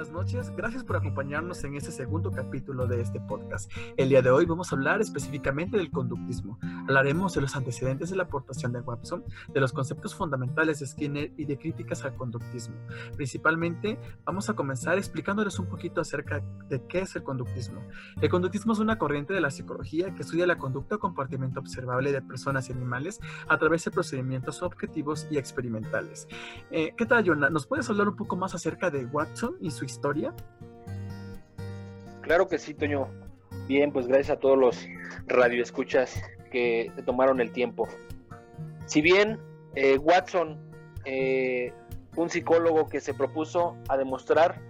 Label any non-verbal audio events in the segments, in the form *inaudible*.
buenas noches. Gracias por acompañarnos en este segundo capítulo de este podcast. El día de hoy vamos a hablar específicamente del conductismo. Hablaremos de los antecedentes de la aportación de Watson, de los conceptos fundamentales de Skinner y de críticas al conductismo. Principalmente vamos a comenzar explicándoles un poquito acerca de qué es el conductismo. El conductismo es una corriente de la psicología que estudia la conducta o comportamiento observable de personas y animales a través de procedimientos objetivos y experimentales. Eh, ¿Qué tal, Jonah? ¿Nos puedes hablar un poco más acerca de Watson y su historia? Claro que sí, Toño. Bien, pues gracias a todos los radioescuchas que tomaron el tiempo. Si bien eh, Watson, eh, un psicólogo que se propuso a demostrar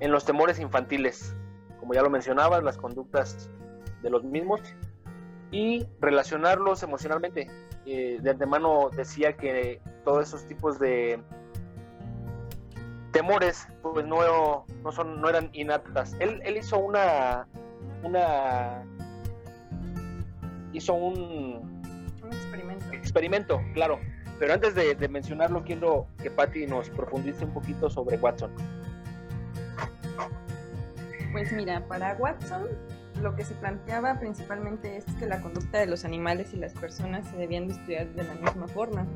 en los temores infantiles, como ya lo mencionabas, las conductas de los mismos y relacionarlos emocionalmente. Eh, de antemano decía que todos esos tipos de temores pues no, no, son, no eran innatas. Él, él hizo una, una hizo un, un experimento. experimento, claro. Pero antes de, de mencionarlo, quiero que Patty nos profundice un poquito sobre Watson. Pues mira, para Watson lo que se planteaba principalmente es que la conducta de los animales y las personas se debían de estudiar de la misma forma.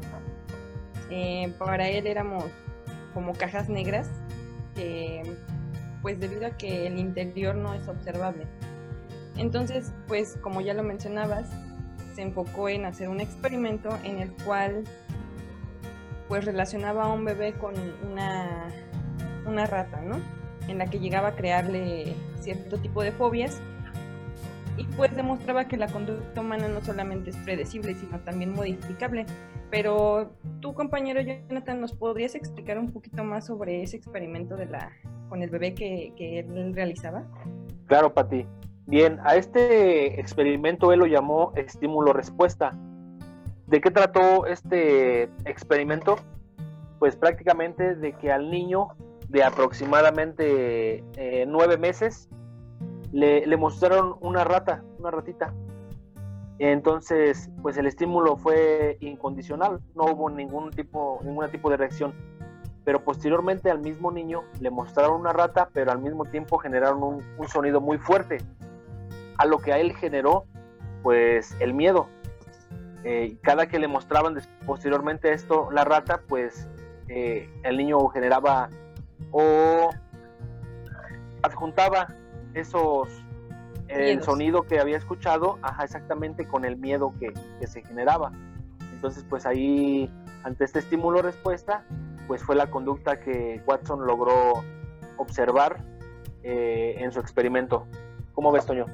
Eh, para él éramos como cajas negras pues debido a que el interior no es observable. Entonces, pues como ya lo mencionabas, se enfocó en hacer un experimento en el cual pues relacionaba a un bebé con una, una rata, ¿no? En la que llegaba a crearle cierto tipo de fobias y pues demostraba que la conducta humana no solamente es predecible, sino también modificable. Pero tú, compañero Jonathan, ¿nos podrías explicar un poquito más sobre ese experimento de la, con el bebé que, que él realizaba? Claro, Pati. Bien, a este experimento él lo llamó estímulo-respuesta. ¿De qué trató este experimento? Pues prácticamente de que al niño de aproximadamente eh, nueve meses le, mostraron una rata, una ratita. Entonces, pues el estímulo fue incondicional, no hubo ningún tipo, ningún tipo de reacción. Pero posteriormente al mismo niño le mostraron una rata, pero al mismo tiempo generaron un, un sonido muy fuerte, a lo que a él generó, pues, el miedo. Eh, cada que le mostraban posteriormente esto, la rata, pues, eh, el niño generaba o adjuntaba esos el sonido que había escuchado, ajá, exactamente con el miedo que, que, se generaba. Entonces, pues ahí, ante este estímulo-respuesta, pues fue la conducta que Watson logró observar eh, en su experimento. ¿Cómo ves, Toño?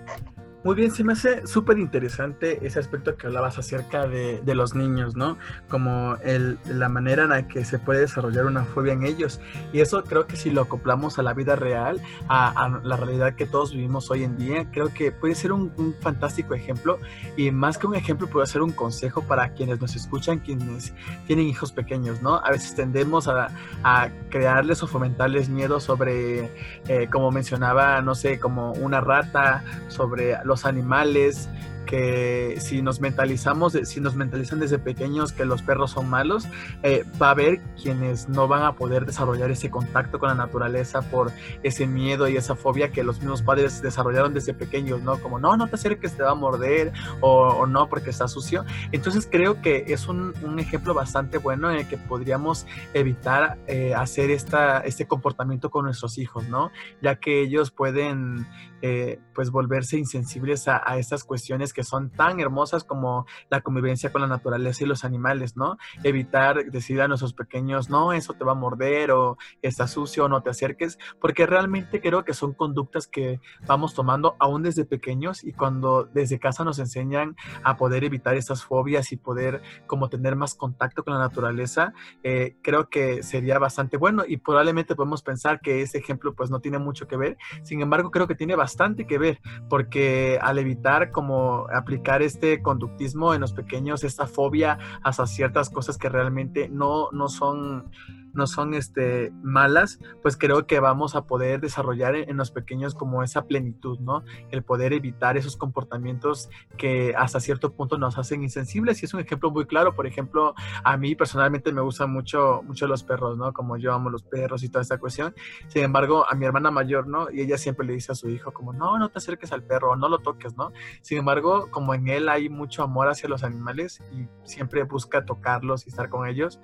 Muy bien, se me hace súper interesante ese aspecto que hablabas acerca de, de los niños, ¿no? Como el, la manera en la que se puede desarrollar una fobia en ellos. Y eso creo que si lo acoplamos a la vida real, a, a la realidad que todos vivimos hoy en día, creo que puede ser un, un, fantástico ejemplo. Y más que un ejemplo, puede ser un consejo para quienes nos escuchan, quienes tienen hijos pequeños, ¿no? A veces tendemos a, a crearles o fomentarles miedo sobre, eh, como mencionaba, no sé, como una rata, sobre los animales, que si nos mentalizamos, si nos mentalizan desde pequeños que los perros son malos, eh, va a haber quienes no van a poder desarrollar ese contacto con la naturaleza por ese miedo y esa fobia que los mismos padres desarrollaron desde pequeños, ¿no? Como, no, no te acerques, te va a morder, o, no, porque está sucio. Entonces creo que es un, un, ejemplo bastante bueno en el que podríamos evitar eh, hacer esta, este comportamiento con nuestros hijos, ¿no? Ya que ellos pueden, eh, pues, volverse insensibles a, a estas cuestiones que son tan hermosas como la convivencia con la naturaleza y los animales, ¿no? Evitar decir a nuestros pequeños, no, eso te va a morder o está sucio o no te acerques, porque realmente creo que son conductas que vamos tomando aún desde pequeños y cuando desde casa nos enseñan a poder evitar esas fobias y poder como tener más contacto con la naturaleza, eh, creo que sería bastante bueno y probablemente podemos pensar que ese ejemplo pues no tiene mucho que ver, sin embargo creo que tiene bastante que ver porque al evitar como aplicar este conductismo en los pequeños, esta fobia hacia ciertas cosas que realmente no, no son no son este, malas, pues creo que vamos a poder desarrollar en, los pequeños como esa plenitud, ¿no? El poder evitar esos comportamientos que hasta cierto punto nos hacen insensibles. Y es un ejemplo muy claro, por ejemplo, a mí personalmente me gustan mucho, mucho los perros, ¿no? Como yo amo los perros y toda esta cuestión. Sin embargo, a mi hermana mayor, ¿no? Y ella siempre le dice a su hijo como, no, no te acerques al perro, no lo toques, ¿no? Sin embargo, como en él hay mucho amor hacia los animales y siempre busca tocarlos y estar con ellos,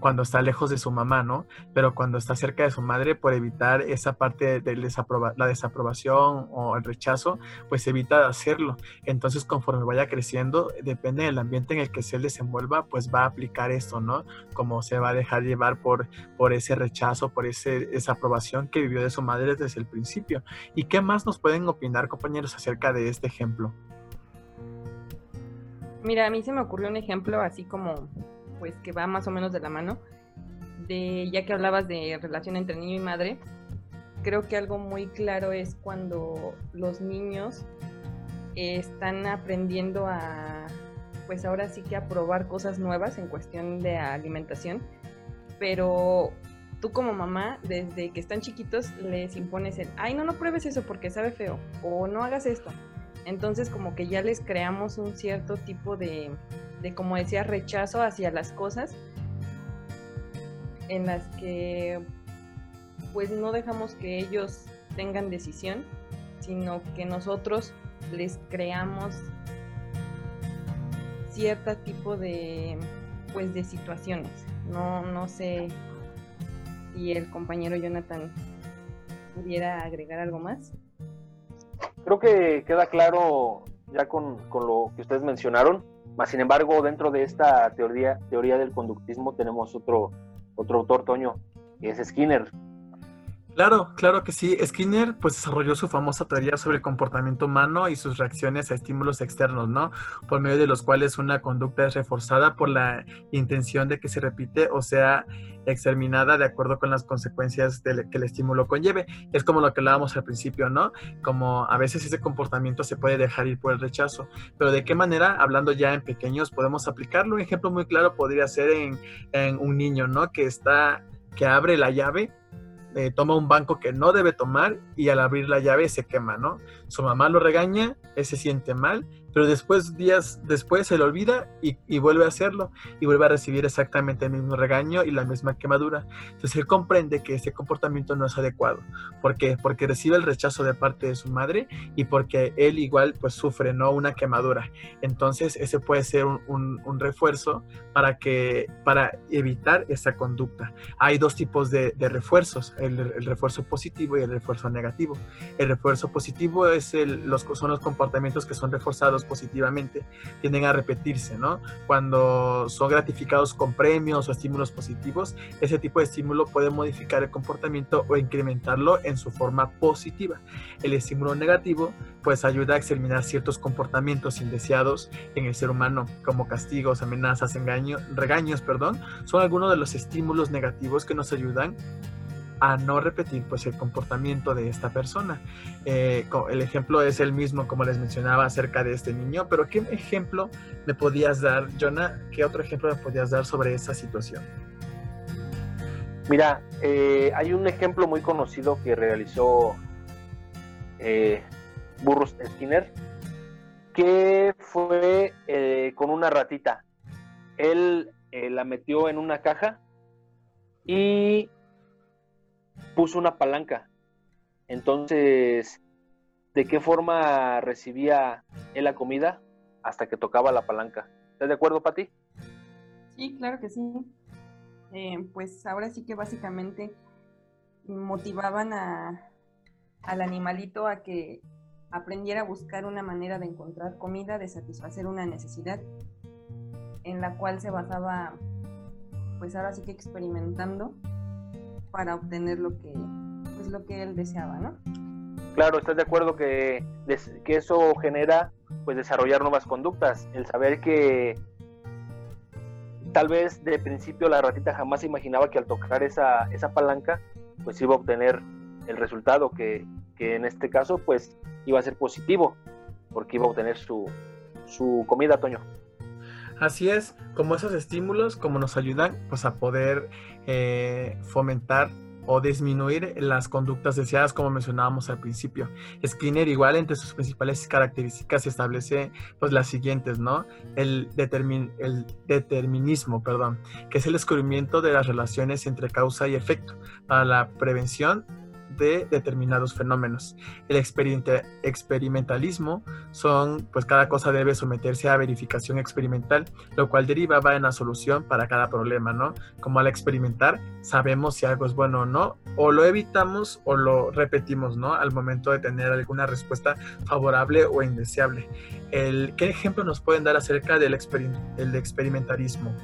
cuando está lejos de su mamá, ¿no? Pero cuando está cerca de su madre, por evitar esa parte de la desaprobación o el rechazo, pues evita hacerlo. Entonces, conforme vaya creciendo, depende del ambiente en el que se desenvuelva, pues va a aplicar esto, ¿no? Como se va a dejar llevar por, por ese rechazo, por esa aprobación que vivió de su madre desde el principio. ¿Y qué más nos pueden opinar, compañeros, acerca de este ejemplo? Mira, a mí se me ocurrió un ejemplo así como pues que va más o menos de la mano, de ya que hablabas de relación entre niño y madre, creo que algo muy claro es cuando los niños están aprendiendo a, pues ahora sí que a probar cosas nuevas en cuestión de alimentación, pero tú como mamá, desde que están chiquitos, les impones el, ay, no, no pruebes eso porque sabe feo, o no hagas esto. Entonces como que ya les creamos un cierto tipo de, de, como decía, rechazo hacia las cosas en las que pues no dejamos que ellos tengan decisión, sino que nosotros les creamos cierto tipo de pues de situaciones. No, no sé si el compañero Jonathan pudiera agregar algo más. Creo que queda claro ya con, con lo que ustedes mencionaron sin embargo, dentro de esta teoría, teoría del conductismo tenemos otro, otro autor, Toño, que es Skinner. Claro, claro que sí. Skinner pues desarrolló su famosa teoría sobre el comportamiento humano y sus reacciones a estímulos externos, ¿no? Por medio de los cuales una conducta es reforzada por la intención de que se repite o sea exterminada de acuerdo con las consecuencias que el estímulo conlleve. Es como lo que hablábamos al principio, ¿no? Como a veces ese comportamiento se puede dejar ir por el rechazo, pero de qué manera, hablando ya en pequeños, podemos aplicarlo. Un ejemplo muy claro podría ser en, en un niño, ¿no? Que está, que abre la llave eh, toma un banco que no debe tomar y al abrir la llave se quema, ¿no? Su mamá lo regaña, él se siente mal pero después, días después, se le olvida y, vuelve a hacerlo y vuelve a recibir exactamente el mismo regaño y la misma quemadura. Entonces él comprende que ese comportamiento no es adecuado. ¿Por qué? Porque recibe el rechazo de parte de su madre y porque él igual pues sufre, ¿no? Una quemadura. Entonces ese puede ser un, refuerzo para, que, para evitar esa conducta. Hay dos tipos de, refuerzos, el, refuerzo positivo y el refuerzo negativo. El refuerzo positivo es el, los, son los comportamientos que son reforzados positivamente tienden a repetirse, ¿no? Cuando son gratificados con premios o estímulos positivos, ese tipo de estímulo puede modificar el comportamiento o incrementarlo en su forma positiva. El estímulo negativo, pues ayuda a exterminar ciertos comportamientos indeseados en el ser humano, como castigos, amenazas, engaños, regaños, perdón, son algunos de los estímulos negativos que nos ayudan a no repetir pues el comportamiento de esta persona. Eh, el ejemplo es el mismo como les mencionaba acerca de este niño, pero ¿qué ejemplo me podías dar, Jonah? ¿Qué otro ejemplo me podías dar sobre esa situación? Mira, eh, hay un ejemplo muy conocido que realizó eh, Burros Skinner, que fue con una ratita. Él la metió en una caja y puso una palanca. Entonces, ¿de qué forma recibía él la comida? Hasta que tocaba la palanca. ¿Estás de acuerdo, Pati? Sí, claro que sí. Eh, pues ahora sí que básicamente motivaban a, al animalito a que aprendiera a buscar una manera de encontrar comida, de satisfacer una necesidad en la cual se basaba, pues ahora sí que experimentando para obtener lo que, pues, lo que él deseaba, ¿no? Claro, ¿estás de acuerdo que, eso genera pues desarrollar nuevas conductas? El saber que tal vez de principio la ratita jamás imaginaba que al tocar esa, esa palanca pues iba a obtener el resultado que, que, en este caso pues iba a ser positivo porque iba a obtener su, su comida, Toño. Así es, como esos estímulos, como nos ayudan pues a poder eh, fomentar o disminuir las conductas deseadas como mencionábamos al principio. Skinner igual entre sus principales características establece pues las siguientes, ¿no? El, el determinismo, perdón, que es el descubrimiento de las relaciones entre causa y efecto para la prevención de determinados fenómenos. El experimentalismo son, pues cada cosa debe someterse a verificación experimental, lo cual derivaba en la solución para cada problema, ¿no? Como al experimentar sabemos si algo es bueno o no, o lo evitamos o lo repetimos, ¿no? Al momento de tener alguna respuesta favorable o indeseable. El, ¿Qué ejemplo nos pueden dar acerca del el experimentalismo?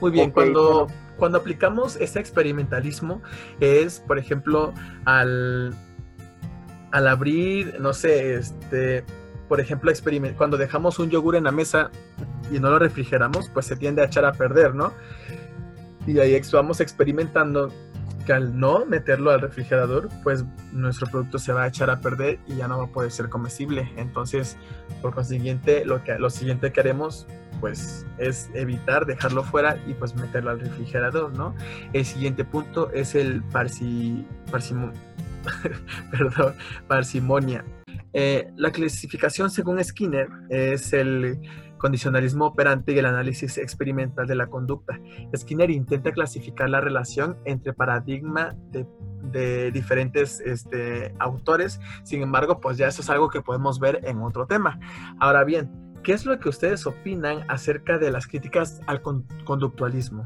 Muy bien, cuando cuando aplicamos ese experimentalismo es, por ejemplo, al, al abrir, no sé, este, por ejemplo, cuando dejamos un yogur en la mesa y no lo refrigeramos, pues se tiende a echar a perder, ¿no? Y ahí vamos experimentando al no meterlo al refrigerador, pues nuestro producto se va a echar a perder y ya no va a poder ser comestible. Entonces, por consiguiente, lo, que, lo siguiente que haremos pues es evitar dejarlo fuera y pues meterlo al refrigerador, ¿no? El siguiente punto es el parsi, *laughs* perdón, parsimonia. Eh, la clasificación según Skinner es el condicionalismo operante y el análisis experimental de la conducta. Skinner intenta clasificar la relación entre paradigma de, diferentes este, autores, sin embargo, pues ya eso es algo que podemos ver en otro tema. Ahora bien, ¿Qué es lo que ustedes opinan acerca de las críticas al conductualismo?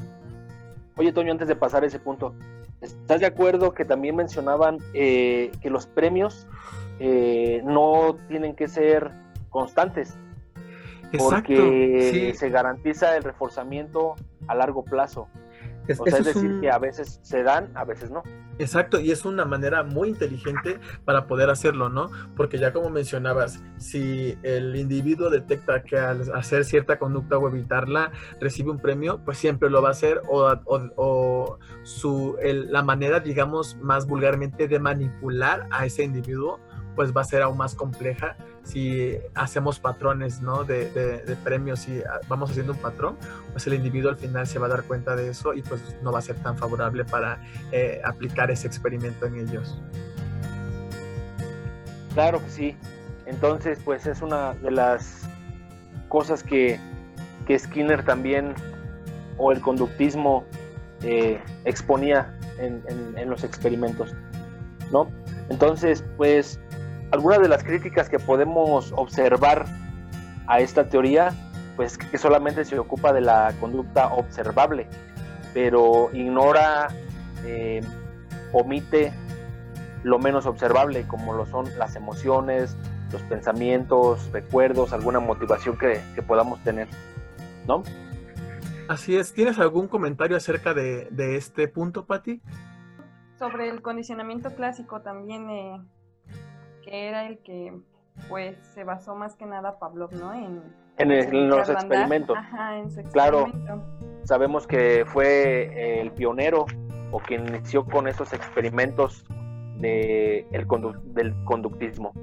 Oye, Toño, antes de pasar a ese punto, ¿estás de acuerdo que también mencionaban eh, que los premios eh, no tienen que ser constantes? Porque se garantiza el reforzamiento a largo plazo. Es, o sea, es decir, que a veces se dan, a veces no. Exacto, y es una manera muy inteligente para poder hacerlo, ¿no? Porque ya como mencionabas, si el individuo detecta que al hacer cierta conducta o evitarla recibe un premio, pues siempre lo va a hacer o, o, su, la manera, digamos, más vulgarmente de manipular a ese individuo, pues va a ser aún más compleja si hacemos patrones ¿no? de, de, premios y vamos haciendo un patrón, pues el individuo al final se va a dar cuenta de eso y pues no va a ser tan favorable para eh, aplicar ese experimento en ellos. Claro que sí. Entonces, pues es una de las cosas que, que Skinner también, o el conductismo, eh, exponía en, en los experimentos, ¿no? Entonces, pues algunas de las críticas que podemos observar a esta teoría, pues que solamente se ocupa de la conducta observable, pero ignora, eh, omite lo menos observable, como lo son las emociones, los pensamientos, recuerdos, alguna motivación que, podamos tener, ¿no? Así es. ¿Tienes algún comentario acerca de, este punto, Patti? Sobre el condicionamiento clásico también eh, que era el que pues se basó más que nada Pavlov, ¿no? En, en, los experimentos. Ajá, en su claro, sabemos que fue el pionero o quien inició con esos experimentos de el del conductismo.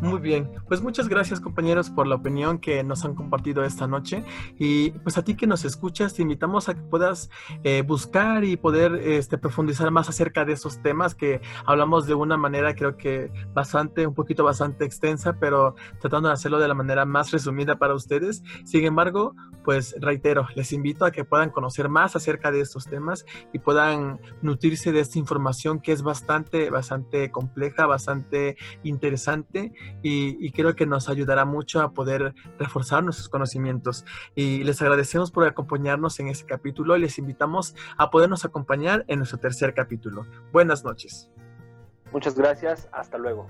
Muy bien, pues muchas gracias compañeros por la opinión que nos han compartido esta noche y pues a ti que nos escuchas te invitamos a que puedas eh, buscar y poder este, profundizar más acerca de esos temas que hablamos de una manera creo que bastante, un poquito bastante extensa, pero tratando de hacerlo de la manera más resumida para ustedes. Sin embargo, pues reitero, les invito a que puedan conocer más acerca de estos temas y puedan nutrirse de esta información que es bastante, bastante compleja, bastante interesante y, creo que nos ayudará mucho a poder reforzar nuestros conocimientos. Y les agradecemos por acompañarnos en este capítulo y les invitamos a podernos acompañar en nuestro tercer capítulo. Buenas noches. Muchas gracias, hasta luego.